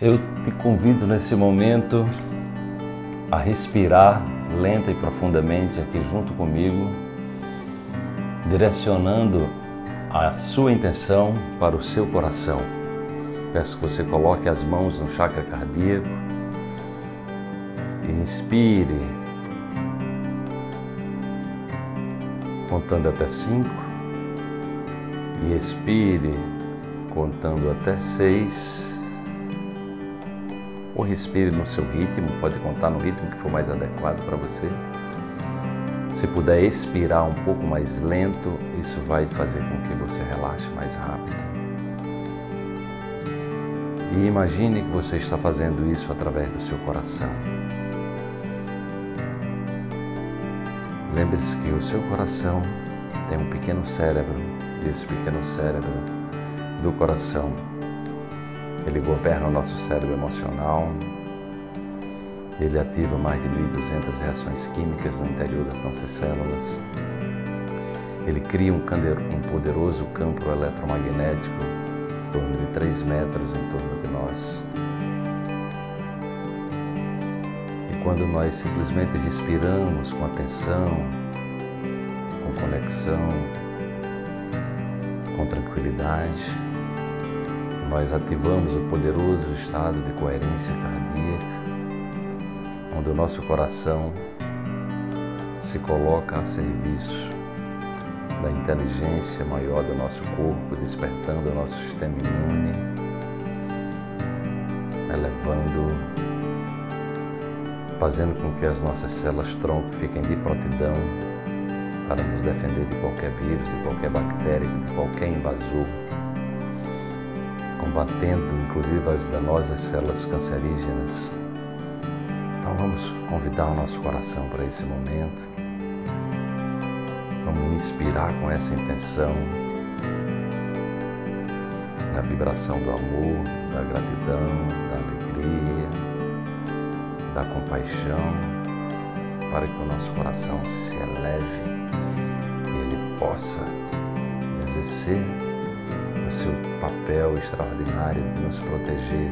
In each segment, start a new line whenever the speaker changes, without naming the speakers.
Eu te convido nesse momento a respirar lenta e profundamente aqui junto comigo, direcionando a sua intenção para o seu coração. Peço que você coloque as mãos no chakra cardíaco e inspire, contando até cinco, e expire, contando até seis ou respire no seu ritmo, pode contar no ritmo que for mais adequado para você. Se puder expirar um pouco mais lento, isso vai fazer com que você relaxe mais rápido. E imagine que você está fazendo isso através do seu coração. Lembre-se que o seu coração tem um pequeno cérebro, e esse pequeno cérebro do coração ele governa o nosso cérebro emocional. Ele ativa mais de 1.200 reações químicas no interior das nossas células. Ele cria um, poderoso campo eletromagnético em torno de 3 metros em torno de nós. E quando nós simplesmente respiramos com atenção, com conexão, com tranquilidade, nós ativamos o poderoso estado de coerência cardíaca, onde o nosso coração se coloca a serviço da inteligência maior do nosso corpo, despertando o nosso sistema imune, elevando, fazendo com que as nossas células tronco fiquem de prontidão para nos defender de qualquer vírus, de qualquer bactéria, de qualquer invasor combatendo inclusive as danosas células cancerígenas. Então vamos convidar o nosso coração para esse momento. Vamos inspirar com essa intenção na vibração do amor, da gratidão, da alegria, da compaixão, para que o nosso coração se eleve e ele possa exercer seu papel extraordinário de nos proteger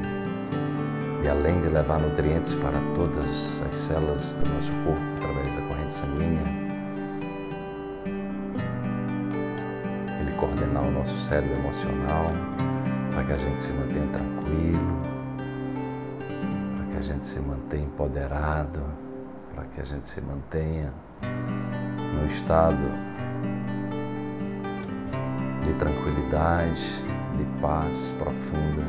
e além de levar nutrientes para todas as células do nosso corpo através da corrente sanguínea, ele coordenar o nosso cérebro emocional para que a gente se mantenha tranquilo, para que a gente se mantenha empoderado, para que a gente se mantenha num estado de tranquilidade, de paz profunda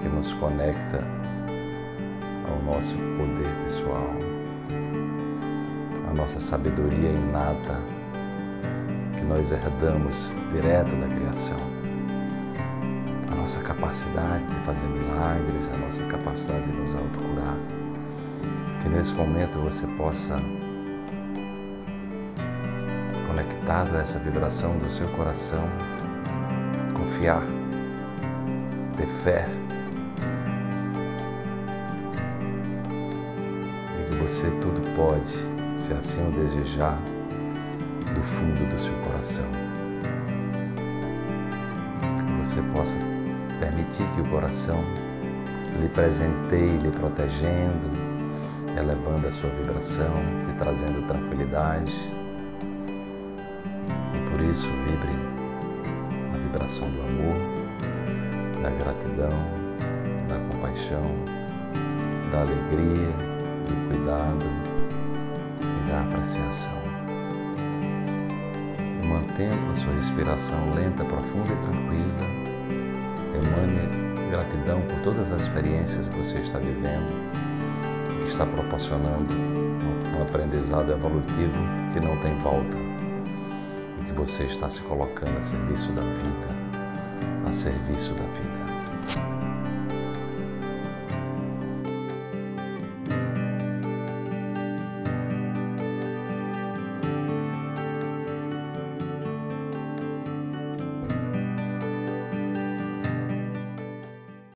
que nos conecta ao nosso poder pessoal, a nossa sabedoria inata que nós herdamos direto da criação, a nossa capacidade de fazer milagres, a nossa capacidade de nos autocurar. Que nesse momento você possa conectado a essa vibração do seu coração, confiar, ter fé e que você tudo pode, se assim o desejar, do fundo do seu coração. Que você possa permitir que o coração lhe presenteie, lhe protegendo, elevando a sua vibração, lhe trazendo tranquilidade isso, vibre a vibração do amor, da gratidão, da compaixão, da alegria, do cuidado e da apreciação. E mantendo a sua respiração lenta, profunda e tranquila, emane gratidão por todas as experiências que você está vivendo, que está proporcionando um aprendizado evolutivo que não tem volta você está se colocando a serviço da vida, a serviço da vida.